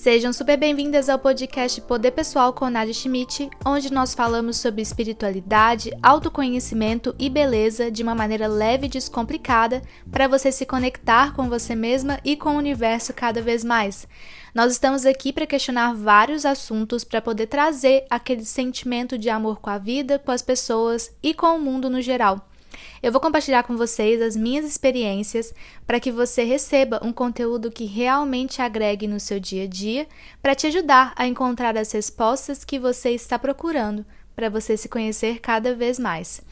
Sejam super bem-vindas ao podcast Poder Pessoal com Nadia Schmidt, onde nós falamos sobre espiritualidade, autoconhecimento e beleza de uma maneira leve e descomplicada para você se conectar com você mesma e com o universo cada vez mais. Nós estamos aqui para questionar vários assuntos para poder trazer aquele sentimento de amor com a vida, com as pessoas e com o mundo no geral. Eu vou compartilhar com vocês as minhas experiências para que você receba um conteúdo que realmente agregue no seu dia a dia, para te ajudar a encontrar as respostas que você está procurando, para você se conhecer cada vez mais.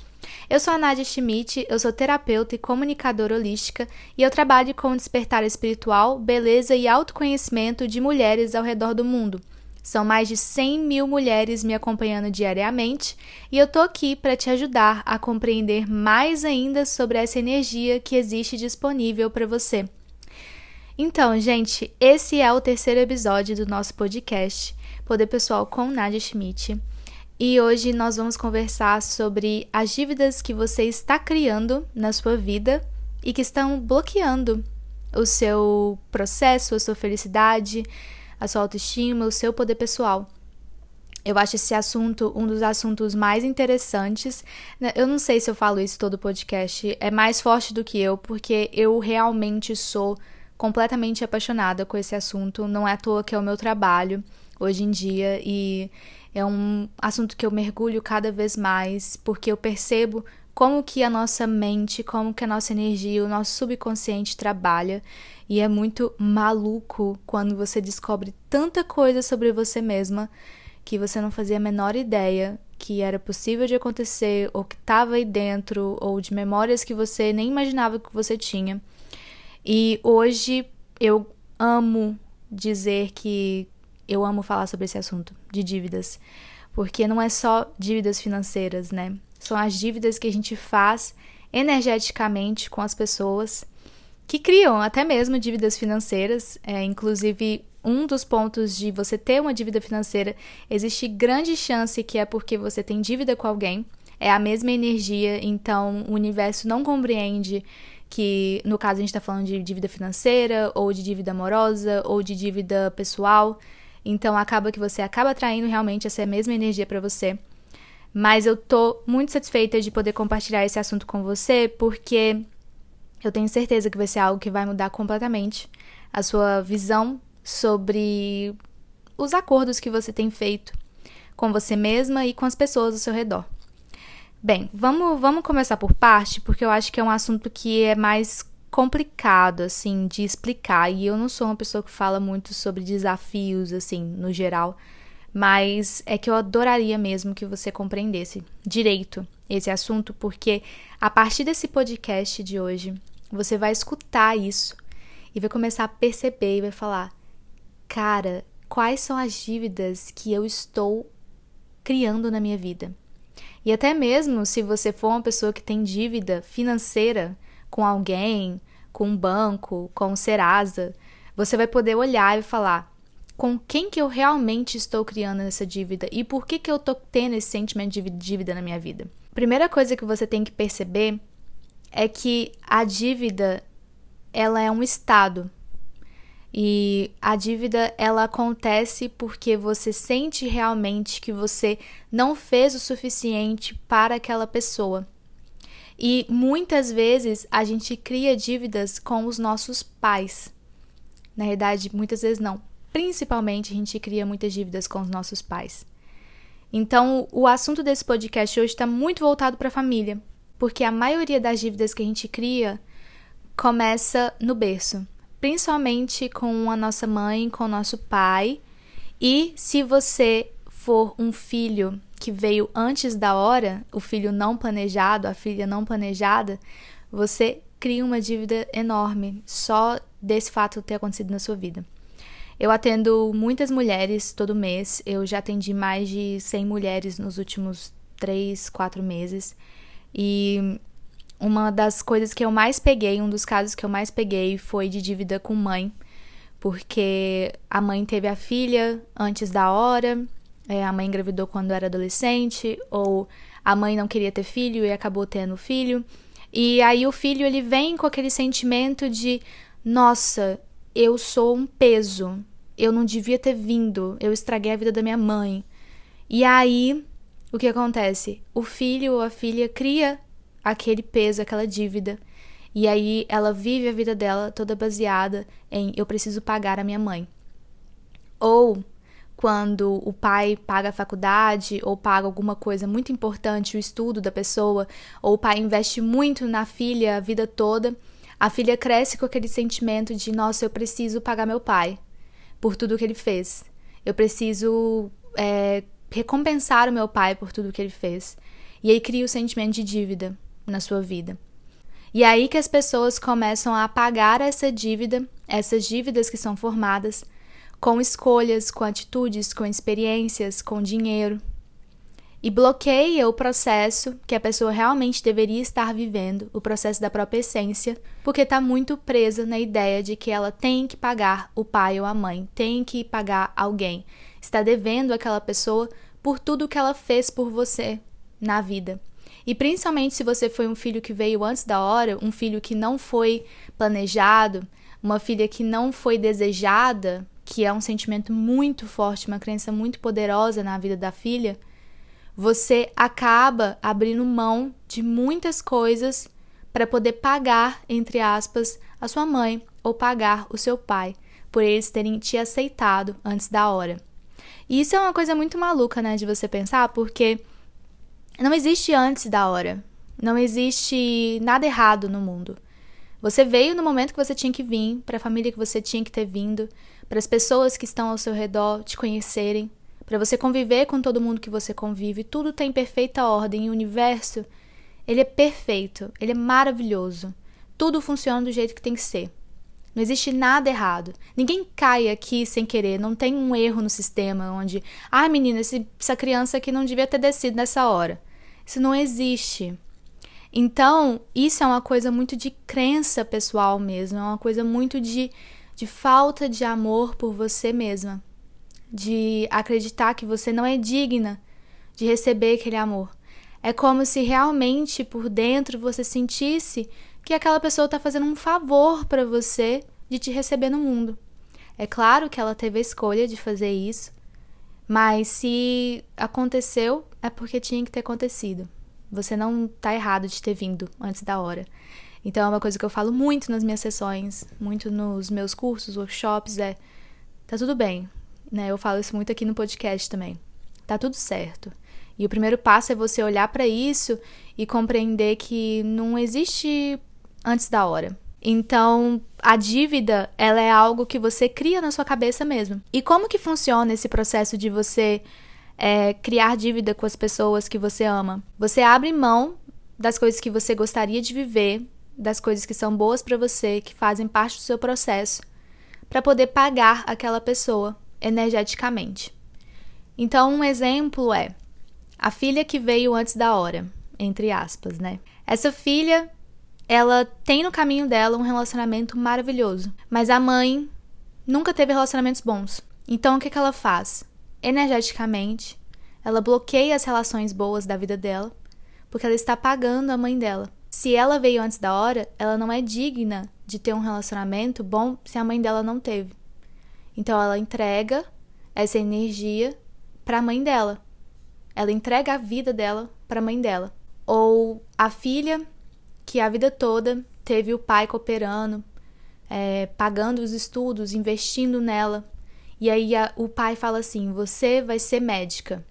Eu sou a Nadia Schmidt, eu sou terapeuta e comunicadora holística e eu trabalho com despertar espiritual, beleza e autoconhecimento de mulheres ao redor do mundo. São mais de 100 mil mulheres me acompanhando diariamente e eu tô aqui para te ajudar a compreender mais ainda sobre essa energia que existe disponível para você. Então, gente, esse é o terceiro episódio do nosso podcast Poder Pessoal com Nadia Schmidt. E hoje nós vamos conversar sobre as dívidas que você está criando na sua vida e que estão bloqueando o seu processo, a sua felicidade, a sua autoestima, o seu poder pessoal. Eu acho esse assunto um dos assuntos mais interessantes. Né? Eu não sei se eu falo isso todo podcast, é mais forte do que eu, porque eu realmente sou completamente apaixonada com esse assunto. Não é à toa que é o meu trabalho hoje em dia e é um assunto que eu mergulho cada vez mais, porque eu percebo como que a nossa mente, como que a nossa energia, o nosso subconsciente trabalha. E é muito maluco quando você descobre tanta coisa sobre você mesma que você não fazia a menor ideia que era possível de acontecer, ou que estava aí dentro, ou de memórias que você nem imaginava que você tinha. E hoje eu amo dizer que eu amo falar sobre esse assunto de dívidas, porque não é só dívidas financeiras, né? São as dívidas que a gente faz energeticamente com as pessoas que criam até mesmo dívidas financeiras. É, inclusive, um dos pontos de você ter uma dívida financeira, existe grande chance que é porque você tem dívida com alguém. É a mesma energia, então o universo não compreende que, no caso, a gente está falando de dívida financeira, ou de dívida amorosa, ou de dívida pessoal. Então acaba que você acaba atraindo realmente essa mesma energia para você. Mas eu tô muito satisfeita de poder compartilhar esse assunto com você, porque eu tenho certeza que vai ser algo que vai mudar completamente a sua visão sobre os acordos que você tem feito com você mesma e com as pessoas ao seu redor. Bem, vamos, vamos começar por parte, porque eu acho que é um assunto que é mais complicado, assim, de explicar. E eu não sou uma pessoa que fala muito sobre desafios, assim, no geral. Mas é que eu adoraria mesmo que você compreendesse direito esse assunto, porque a partir desse podcast de hoje, você vai escutar isso e vai começar a perceber e vai falar: cara, quais são as dívidas que eu estou criando na minha vida? E até mesmo se você for uma pessoa que tem dívida financeira com alguém, com um banco, com o Serasa, você vai poder olhar e falar: com quem que eu realmente estou criando essa dívida e por que que eu estou tendo esse sentimento de dívida na minha vida. Primeira coisa que você tem que perceber é que a dívida ela é um estado. E a dívida ela acontece porque você sente realmente que você não fez o suficiente para aquela pessoa. E muitas vezes a gente cria dívidas com os nossos pais. Na verdade, muitas vezes não principalmente a gente cria muitas dívidas com os nossos pais. Então, o assunto desse podcast hoje está muito voltado para a família, porque a maioria das dívidas que a gente cria começa no berço, principalmente com a nossa mãe, com o nosso pai. E se você for um filho que veio antes da hora, o filho não planejado, a filha não planejada, você cria uma dívida enorme só desse fato ter acontecido na sua vida. Eu atendo muitas mulheres todo mês. Eu já atendi mais de 100 mulheres nos últimos 3, 4 meses. E uma das coisas que eu mais peguei, um dos casos que eu mais peguei foi de dívida com mãe, porque a mãe teve a filha antes da hora, é, a mãe engravidou quando era adolescente, ou a mãe não queria ter filho e acabou tendo filho. E aí o filho ele vem com aquele sentimento de nossa, eu sou um peso eu não devia ter vindo, eu estraguei a vida da minha mãe. E aí, o que acontece? O filho ou a filha cria aquele peso, aquela dívida. E aí ela vive a vida dela toda baseada em eu preciso pagar a minha mãe. Ou quando o pai paga a faculdade ou paga alguma coisa muito importante, o estudo da pessoa, ou o pai investe muito na filha a vida toda, a filha cresce com aquele sentimento de: nossa, eu preciso pagar meu pai por tudo que ele fez. Eu preciso é, recompensar o meu pai por tudo que ele fez. E aí cria o sentimento de dívida na sua vida. E é aí que as pessoas começam a pagar essa dívida, essas dívidas que são formadas, com escolhas, com atitudes, com experiências, com dinheiro. E bloqueia o processo que a pessoa realmente deveria estar vivendo, o processo da própria essência, porque está muito presa na ideia de que ela tem que pagar o pai ou a mãe, tem que pagar alguém, está devendo aquela pessoa por tudo que ela fez por você na vida. E principalmente se você foi um filho que veio antes da hora, um filho que não foi planejado, uma filha que não foi desejada, que é um sentimento muito forte, uma crença muito poderosa na vida da filha, você acaba abrindo mão de muitas coisas para poder pagar, entre aspas, a sua mãe ou pagar o seu pai, por eles terem te aceitado antes da hora. E isso é uma coisa muito maluca, né, de você pensar, porque não existe antes da hora. Não existe nada errado no mundo. Você veio no momento que você tinha que vir, para a família que você tinha que ter vindo, para as pessoas que estão ao seu redor te conhecerem, para você conviver com todo mundo que você convive. Tudo tem perfeita ordem. o universo, ele é perfeito, ele é maravilhoso. Tudo funciona do jeito que tem que ser. Não existe nada errado. Ninguém cai aqui sem querer. Não tem um erro no sistema onde, ah, menina, essa criança aqui não devia ter descido nessa hora. Isso não existe. Então, isso é uma coisa muito de crença pessoal mesmo. É uma coisa muito de de falta de amor por você mesma, de acreditar que você não é digna de receber aquele amor. É como se realmente por dentro você sentisse que aquela pessoa está fazendo um favor para você de te receber no mundo. É claro que ela teve a escolha de fazer isso, mas se aconteceu, é porque tinha que ter acontecido. Você não está errado de ter vindo antes da hora. Então é uma coisa que eu falo muito nas minhas sessões, muito nos meus cursos, workshops, é tá tudo bem, né? Eu falo isso muito aqui no podcast também. Tá tudo certo. E o primeiro passo é você olhar para isso e compreender que não existe antes da hora. Então, a dívida, ela é algo que você cria na sua cabeça mesmo. E como que funciona esse processo de você é, criar dívida com as pessoas que você ama? Você abre mão das coisas que você gostaria de viver das coisas que são boas para você, que fazem parte do seu processo, para poder pagar aquela pessoa energeticamente. Então, um exemplo é a filha que veio antes da hora, entre aspas, né? Essa filha, ela tem no caminho dela um relacionamento maravilhoso, mas a mãe nunca teve relacionamentos bons. Então, o que, que ela faz? Energeticamente, ela bloqueia as relações boas da vida dela, porque ela está pagando a mãe dela. Se ela veio antes da hora, ela não é digna de ter um relacionamento bom se a mãe dela não teve. Então ela entrega essa energia para a mãe dela. Ela entrega a vida dela para a mãe dela. Ou a filha que a vida toda teve o pai cooperando, é, pagando os estudos, investindo nela. E aí a, o pai fala assim: você vai ser médica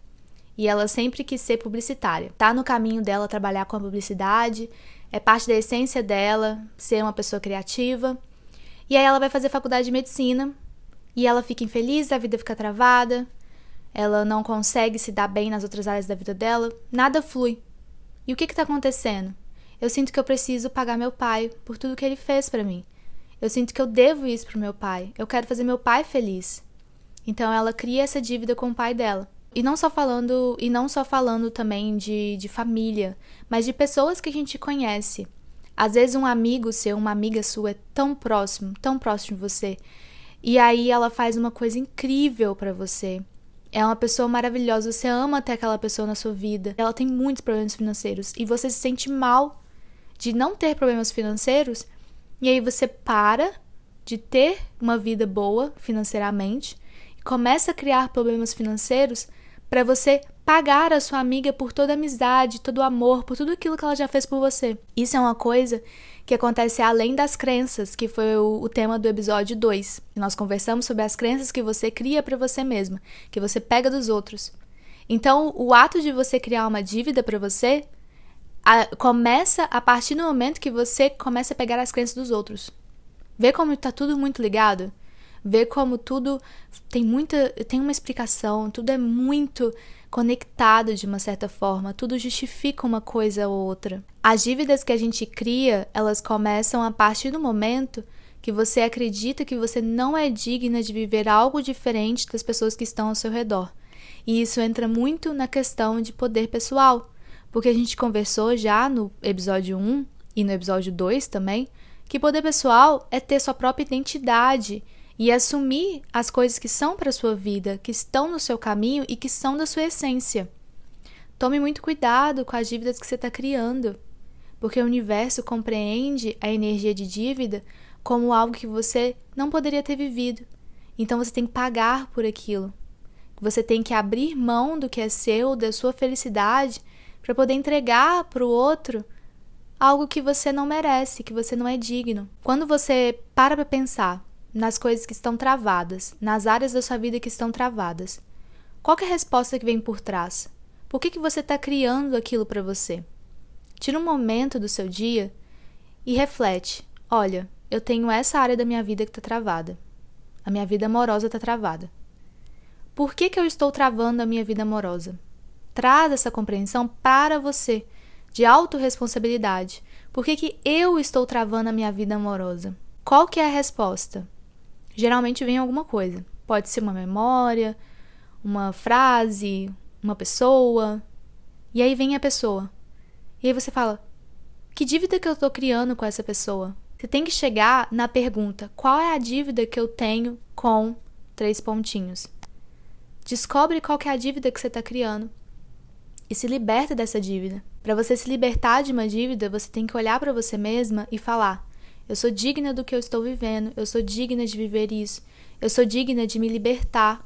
e ela sempre quis ser publicitária. Tá no caminho dela trabalhar com a publicidade, é parte da essência dela ser uma pessoa criativa. E aí ela vai fazer faculdade de medicina e ela fica infeliz, a vida fica travada, ela não consegue se dar bem nas outras áreas da vida dela, nada flui. E o que está acontecendo? Eu sinto que eu preciso pagar meu pai por tudo que ele fez para mim. Eu sinto que eu devo isso pro meu pai. Eu quero fazer meu pai feliz. Então ela cria essa dívida com o pai dela. E não só falando, e não só falando também de, de família, mas de pessoas que a gente conhece. Às vezes um amigo seu, uma amiga sua é tão próximo, tão próximo de você, e aí ela faz uma coisa incrível para você. É uma pessoa maravilhosa, você ama ter aquela pessoa na sua vida. Ela tem muitos problemas financeiros e você se sente mal de não ter problemas financeiros, e aí você para de ter uma vida boa financeiramente e começa a criar problemas financeiros para você pagar a sua amiga por toda a amizade, todo o amor, por tudo aquilo que ela já fez por você. Isso é uma coisa que acontece além das crenças, que foi o, o tema do episódio 2. Nós conversamos sobre as crenças que você cria para você mesma, que você pega dos outros. Então, o ato de você criar uma dívida para você a, começa a partir do momento que você começa a pegar as crenças dos outros. Vê como está tudo muito ligado? Vê como tudo tem muita tem uma explicação, tudo é muito conectado de uma certa forma, tudo justifica uma coisa ou outra. As dívidas que a gente cria, elas começam a partir do momento que você acredita que você não é digna de viver algo diferente das pessoas que estão ao seu redor. E isso entra muito na questão de poder pessoal, porque a gente conversou já no episódio 1 e no episódio 2 também que poder pessoal é ter sua própria identidade e assumir as coisas que são para sua vida, que estão no seu caminho e que são da sua essência. Tome muito cuidado com as dívidas que você está criando, porque o universo compreende a energia de dívida como algo que você não poderia ter vivido. Então você tem que pagar por aquilo. Você tem que abrir mão do que é seu, da sua felicidade, para poder entregar para o outro algo que você não merece, que você não é digno. Quando você para para pensar nas coisas que estão travadas, nas áreas da sua vida que estão travadas, qual é a resposta que vem por trás? Por que, que você está criando aquilo para você? Tira um momento do seu dia e reflete: olha, eu tenho essa área da minha vida que está travada. A minha vida amorosa está travada. Por que, que eu estou travando a minha vida amorosa? Traz essa compreensão para você de autorresponsabilidade. Por que, que eu estou travando a minha vida amorosa? Qual que é a resposta? Geralmente vem alguma coisa. Pode ser uma memória, uma frase, uma pessoa. E aí vem a pessoa. E aí você fala: que dívida que eu estou criando com essa pessoa? Você tem que chegar na pergunta: qual é a dívida que eu tenho com três pontinhos? Descobre qual é a dívida que você está criando e se liberta dessa dívida. Para você se libertar de uma dívida, você tem que olhar para você mesma e falar: eu sou digna do que eu estou vivendo, eu sou digna de viver isso, eu sou digna de me libertar.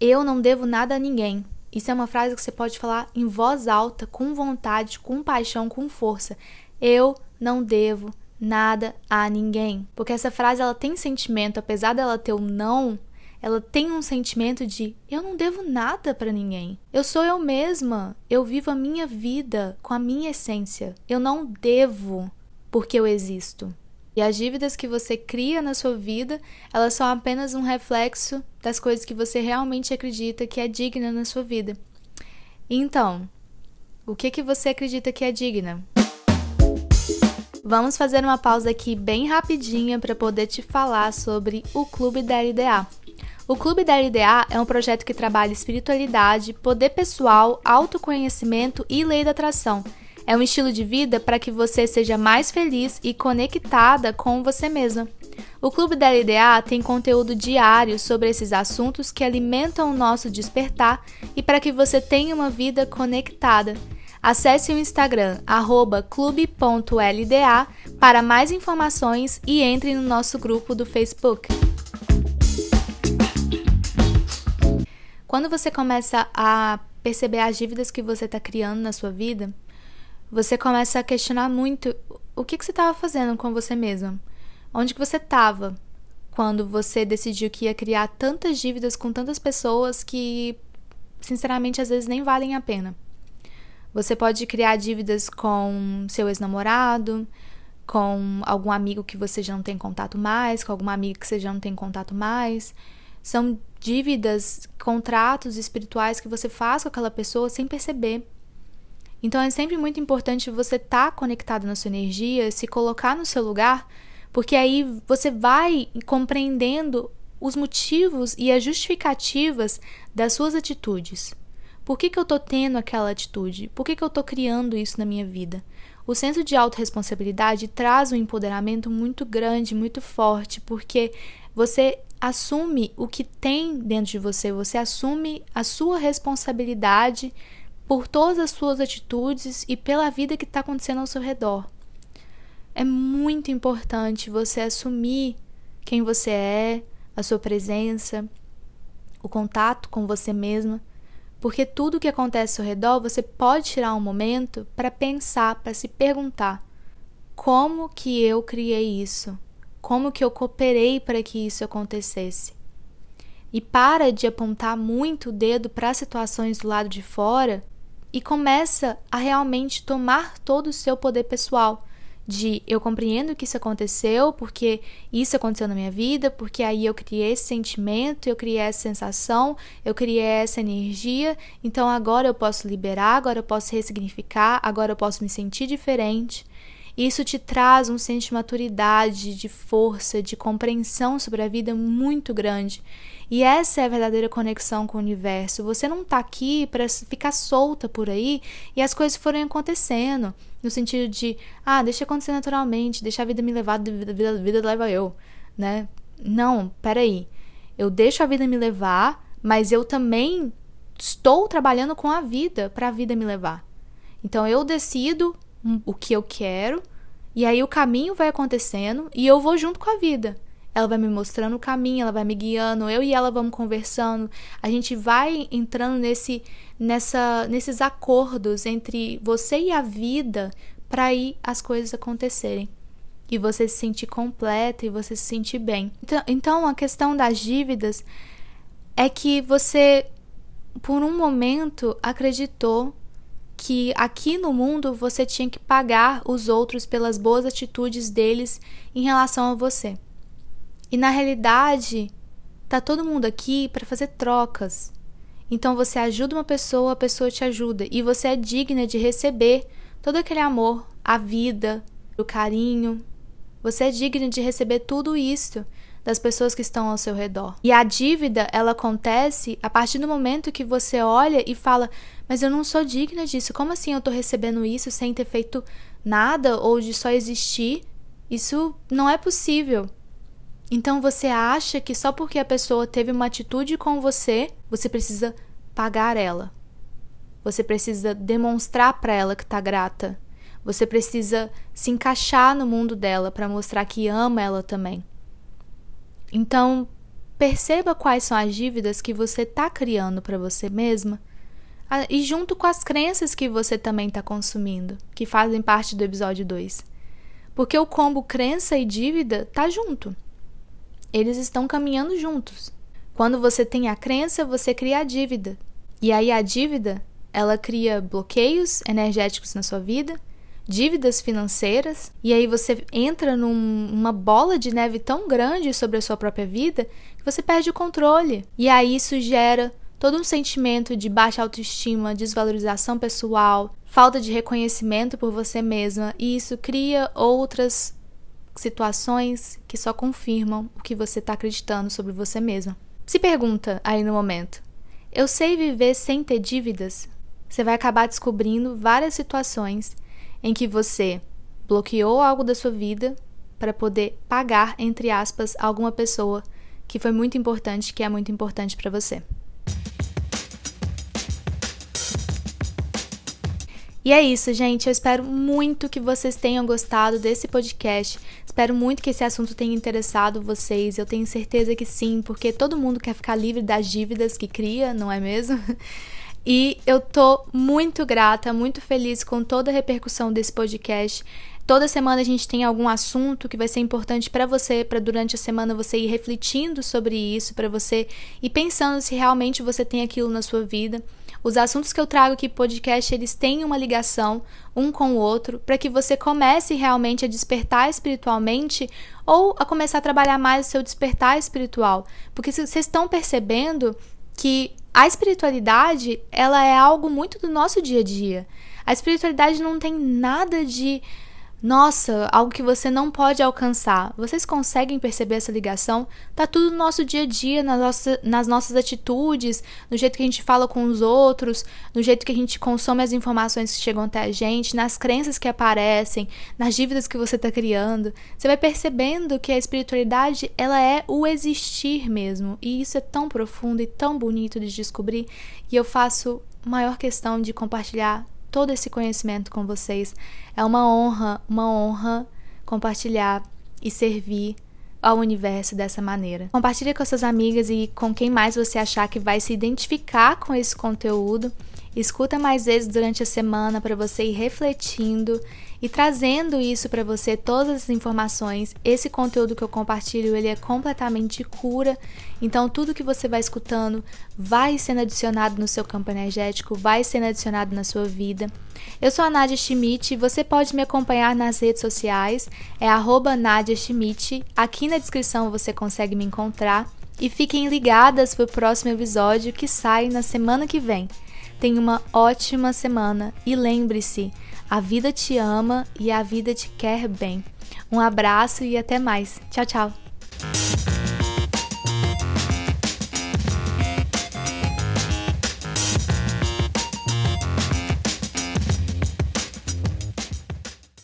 Eu não devo nada a ninguém. Isso é uma frase que você pode falar em voz alta, com vontade, com paixão, com força. Eu não devo nada a ninguém. Porque essa frase ela tem sentimento, apesar dela ter o um não, ela tem um sentimento de eu não devo nada para ninguém. Eu sou eu mesma. Eu vivo a minha vida com a minha essência. Eu não devo porque eu existo. E as dívidas que você cria na sua vida, elas são apenas um reflexo das coisas que você realmente acredita que é digna na sua vida. Então, o que que você acredita que é digna? Vamos fazer uma pausa aqui bem rapidinha para poder te falar sobre o Clube da LDA. O Clube da LDA é um projeto que trabalha espiritualidade, poder pessoal, autoconhecimento e lei da atração. É um estilo de vida para que você seja mais feliz e conectada com você mesma. O Clube da LDA tem conteúdo diário sobre esses assuntos que alimentam o nosso despertar e para que você tenha uma vida conectada. Acesse o Instagram clube.lda para mais informações e entre no nosso grupo do Facebook. Quando você começa a perceber as dívidas que você está criando na sua vida, você começa a questionar muito o que, que você estava fazendo com você mesma. Onde que você estava quando você decidiu que ia criar tantas dívidas com tantas pessoas que, sinceramente, às vezes nem valem a pena. Você pode criar dívidas com seu ex-namorado, com algum amigo que você já não tem contato mais, com alguma amiga que você já não tem contato mais. São dívidas, contratos espirituais que você faz com aquela pessoa sem perceber. Então é sempre muito importante você estar tá conectado na sua energia, se colocar no seu lugar, porque aí você vai compreendendo os motivos e as justificativas das suas atitudes. Por que, que eu estou tendo aquela atitude? Por que, que eu estou criando isso na minha vida? O senso de autorresponsabilidade traz um empoderamento muito grande, muito forte, porque você assume o que tem dentro de você, você assume a sua responsabilidade por todas as suas atitudes e pela vida que está acontecendo ao seu redor. É muito importante você assumir quem você é, a sua presença, o contato com você mesma. Porque tudo que acontece ao redor, você pode tirar um momento para pensar, para se perguntar: como que eu criei isso? Como que eu cooperei para que isso acontecesse? E para de apontar muito o dedo para situações do lado de fora e começa a realmente tomar todo o seu poder pessoal de eu compreendo que isso aconteceu, porque isso aconteceu na minha vida, porque aí eu criei esse sentimento, eu criei essa sensação, eu criei essa energia, então agora eu posso liberar, agora eu posso ressignificar, agora eu posso me sentir diferente. Isso te traz um senso de maturidade, de força, de compreensão sobre a vida muito grande. E essa é a verdadeira conexão com o universo. Você não está aqui para ficar solta por aí e as coisas forem acontecendo. No sentido de, ah, deixa acontecer naturalmente, deixa a vida me levar, a vida, vida leva eu, né? Não, peraí. Eu deixo a vida me levar, mas eu também estou trabalhando com a vida para a vida me levar. Então eu decido o que eu quero, e aí o caminho vai acontecendo e eu vou junto com a vida. Ela vai me mostrando o caminho, ela vai me guiando, eu e ela vamos conversando. A gente vai entrando nesse, nessa, nesses acordos entre você e a vida para aí as coisas acontecerem. E você se sentir completa e você se sentir bem. Então, então a questão das dívidas é que você, por um momento, acreditou que aqui no mundo você tinha que pagar os outros pelas boas atitudes deles em relação a você. E na realidade, tá todo mundo aqui para fazer trocas. Então você ajuda uma pessoa, a pessoa te ajuda e você é digna de receber todo aquele amor, a vida, o carinho. Você é digna de receber tudo isso das pessoas que estão ao seu redor. E a dívida, ela acontece a partir do momento que você olha e fala: "Mas eu não sou digna disso. Como assim eu tô recebendo isso sem ter feito nada ou de só existir? Isso não é possível." Então você acha que só porque a pessoa teve uma atitude com você, você precisa pagar ela. Você precisa demonstrar para ela que tá grata. Você precisa se encaixar no mundo dela para mostrar que ama ela também. Então, perceba quais são as dívidas que você está criando para você mesma e junto com as crenças que você também está consumindo, que fazem parte do episódio 2. Porque o combo crença e dívida tá junto eles estão caminhando juntos. Quando você tem a crença, você cria a dívida. E aí a dívida, ela cria bloqueios energéticos na sua vida, dívidas financeiras, e aí você entra numa bola de neve tão grande sobre a sua própria vida que você perde o controle. E aí isso gera todo um sentimento de baixa autoestima, desvalorização pessoal, falta de reconhecimento por você mesma, e isso cria outras situações que só confirmam o que você está acreditando sobre você mesma. Se pergunta aí no momento: eu sei viver sem ter dívidas? Você vai acabar descobrindo várias situações em que você bloqueou algo da sua vida para poder pagar, entre aspas, alguma pessoa que foi muito importante, que é muito importante para você. E é isso, gente. Eu espero muito que vocês tenham gostado desse podcast. Espero muito que esse assunto tenha interessado vocês. Eu tenho certeza que sim, porque todo mundo quer ficar livre das dívidas que cria, não é mesmo? E eu tô muito grata, muito feliz com toda a repercussão desse podcast. Toda semana a gente tem algum assunto que vai ser importante para você, para durante a semana você ir refletindo sobre isso, para você ir pensando se realmente você tem aquilo na sua vida. Os assuntos que eu trago aqui podcast, eles têm uma ligação um com o outro, para que você comece realmente a despertar espiritualmente ou a começar a trabalhar mais o seu despertar espiritual. Porque vocês estão percebendo que a espiritualidade, ela é algo muito do nosso dia a dia. A espiritualidade não tem nada de nossa, algo que você não pode alcançar. Vocês conseguem perceber essa ligação? Tá tudo no nosso dia a dia, nas nossas, nas nossas atitudes, no jeito que a gente fala com os outros, no jeito que a gente consome as informações que chegam até a gente, nas crenças que aparecem, nas dívidas que você está criando. Você vai percebendo que a espiritualidade, ela é o existir mesmo. E isso é tão profundo e tão bonito de descobrir. E eu faço maior questão de compartilhar todo esse conhecimento com vocês. É uma honra, uma honra compartilhar e servir ao universo dessa maneira. Compartilhe com suas amigas e com quem mais você achar que vai se identificar com esse conteúdo. Escuta mais vezes durante a semana para você ir refletindo e trazendo isso para você todas as informações. Esse conteúdo que eu compartilho, ele é completamente cura. Então tudo que você vai escutando vai sendo adicionado no seu campo energético, vai sendo adicionado na sua vida. Eu sou a Nadia Schmidt, você pode me acompanhar nas redes sociais, é arroba Nadia Schmidt. Aqui na descrição você consegue me encontrar. E fiquem ligadas para o próximo episódio que sai na semana que vem. Tenha uma ótima semana e lembre-se: a vida te ama e a vida te quer bem. Um abraço e até mais. Tchau, tchau.